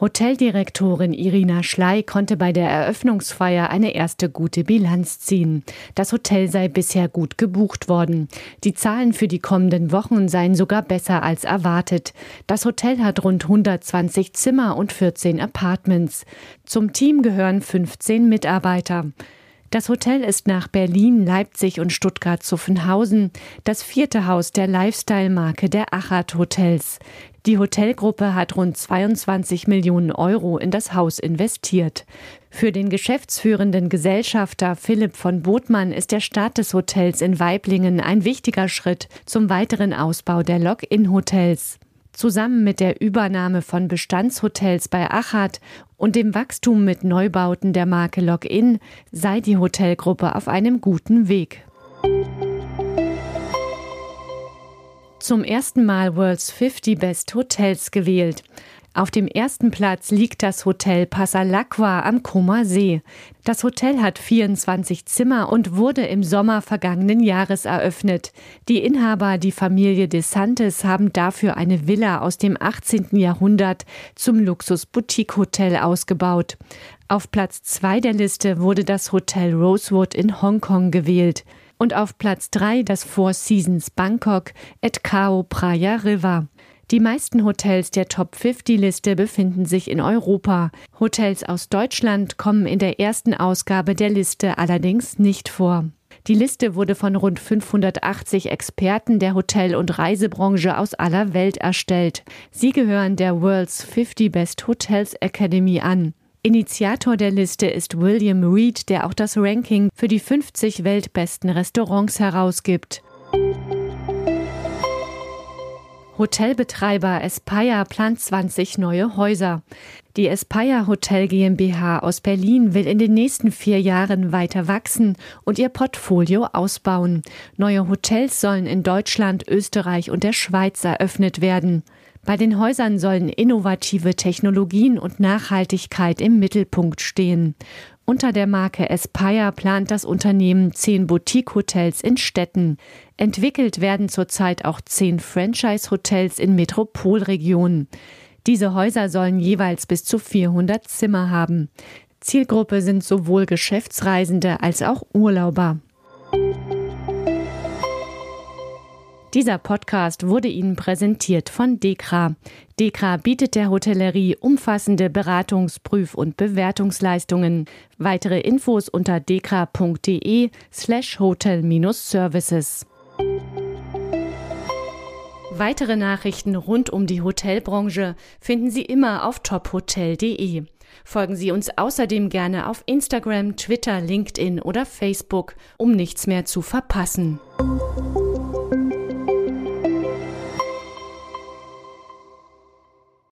Hoteldirektorin Irina Schley konnte bei der Eröffnungsfeier eine erste gute Bilanz ziehen. Das Hotel sei bisher gut gebucht worden. Die Zahlen für die kommenden Wochen seien sogar besser als erwartet. Das Hotel hat rund 120 Zimmer und 14 Apartments. Zum Team gehören 15 Mitarbeiter. Das Hotel ist nach Berlin, Leipzig und Stuttgart-Zuffenhausen das vierte Haus der Lifestyle-Marke der Achat Hotels. Die Hotelgruppe hat rund 22 Millionen Euro in das Haus investiert. Für den geschäftsführenden Gesellschafter Philipp von Botmann ist der Start des Hotels in Weiblingen ein wichtiger Schritt zum weiteren Ausbau der Log-in-Hotels. Zusammen mit der Übernahme von Bestandshotels bei Achat und dem Wachstum mit Neubauten der Marke Login sei die Hotelgruppe auf einem guten Weg. zum ersten Mal World's 50 Best Hotels gewählt. Auf dem ersten Platz liegt das Hotel Passalacqua am Koma See. Das Hotel hat 24 Zimmer und wurde im Sommer vergangenen Jahres eröffnet. Die Inhaber, die Familie de Santes, haben dafür eine Villa aus dem 18. Jahrhundert zum Luxus-Boutique-Hotel ausgebaut. Auf Platz zwei der Liste wurde das Hotel Rosewood in Hongkong gewählt und auf Platz 3 das Four Seasons Bangkok at Kao Praia River. Die meisten Hotels der Top 50 Liste befinden sich in Europa. Hotels aus Deutschland kommen in der ersten Ausgabe der Liste allerdings nicht vor. Die Liste wurde von rund 580 Experten der Hotel- und Reisebranche aus aller Welt erstellt. Sie gehören der World's 50 Best Hotels Academy an. Initiator der Liste ist William Reed, der auch das Ranking für die 50 weltbesten Restaurants herausgibt. Hotelbetreiber Espire plant 20 neue Häuser. Die Espire Hotel GmbH aus Berlin will in den nächsten vier Jahren weiter wachsen und ihr Portfolio ausbauen. Neue Hotels sollen in Deutschland, Österreich und der Schweiz eröffnet werden. Bei den Häusern sollen innovative Technologien und Nachhaltigkeit im Mittelpunkt stehen. Unter der Marke Aspire plant das Unternehmen zehn Boutique-Hotels in Städten. Entwickelt werden zurzeit auch zehn Franchise-Hotels in Metropolregionen. Diese Häuser sollen jeweils bis zu 400 Zimmer haben. Zielgruppe sind sowohl Geschäftsreisende als auch Urlauber. Dieser Podcast wurde Ihnen präsentiert von Dekra. Dekra bietet der Hotellerie umfassende Beratungs-, Prüf- und Bewertungsleistungen. Weitere Infos unter dekra.de slash hotel-services. Weitere Nachrichten rund um die Hotelbranche finden Sie immer auf tophotel.de. Folgen Sie uns außerdem gerne auf Instagram, Twitter, LinkedIn oder Facebook, um nichts mehr zu verpassen.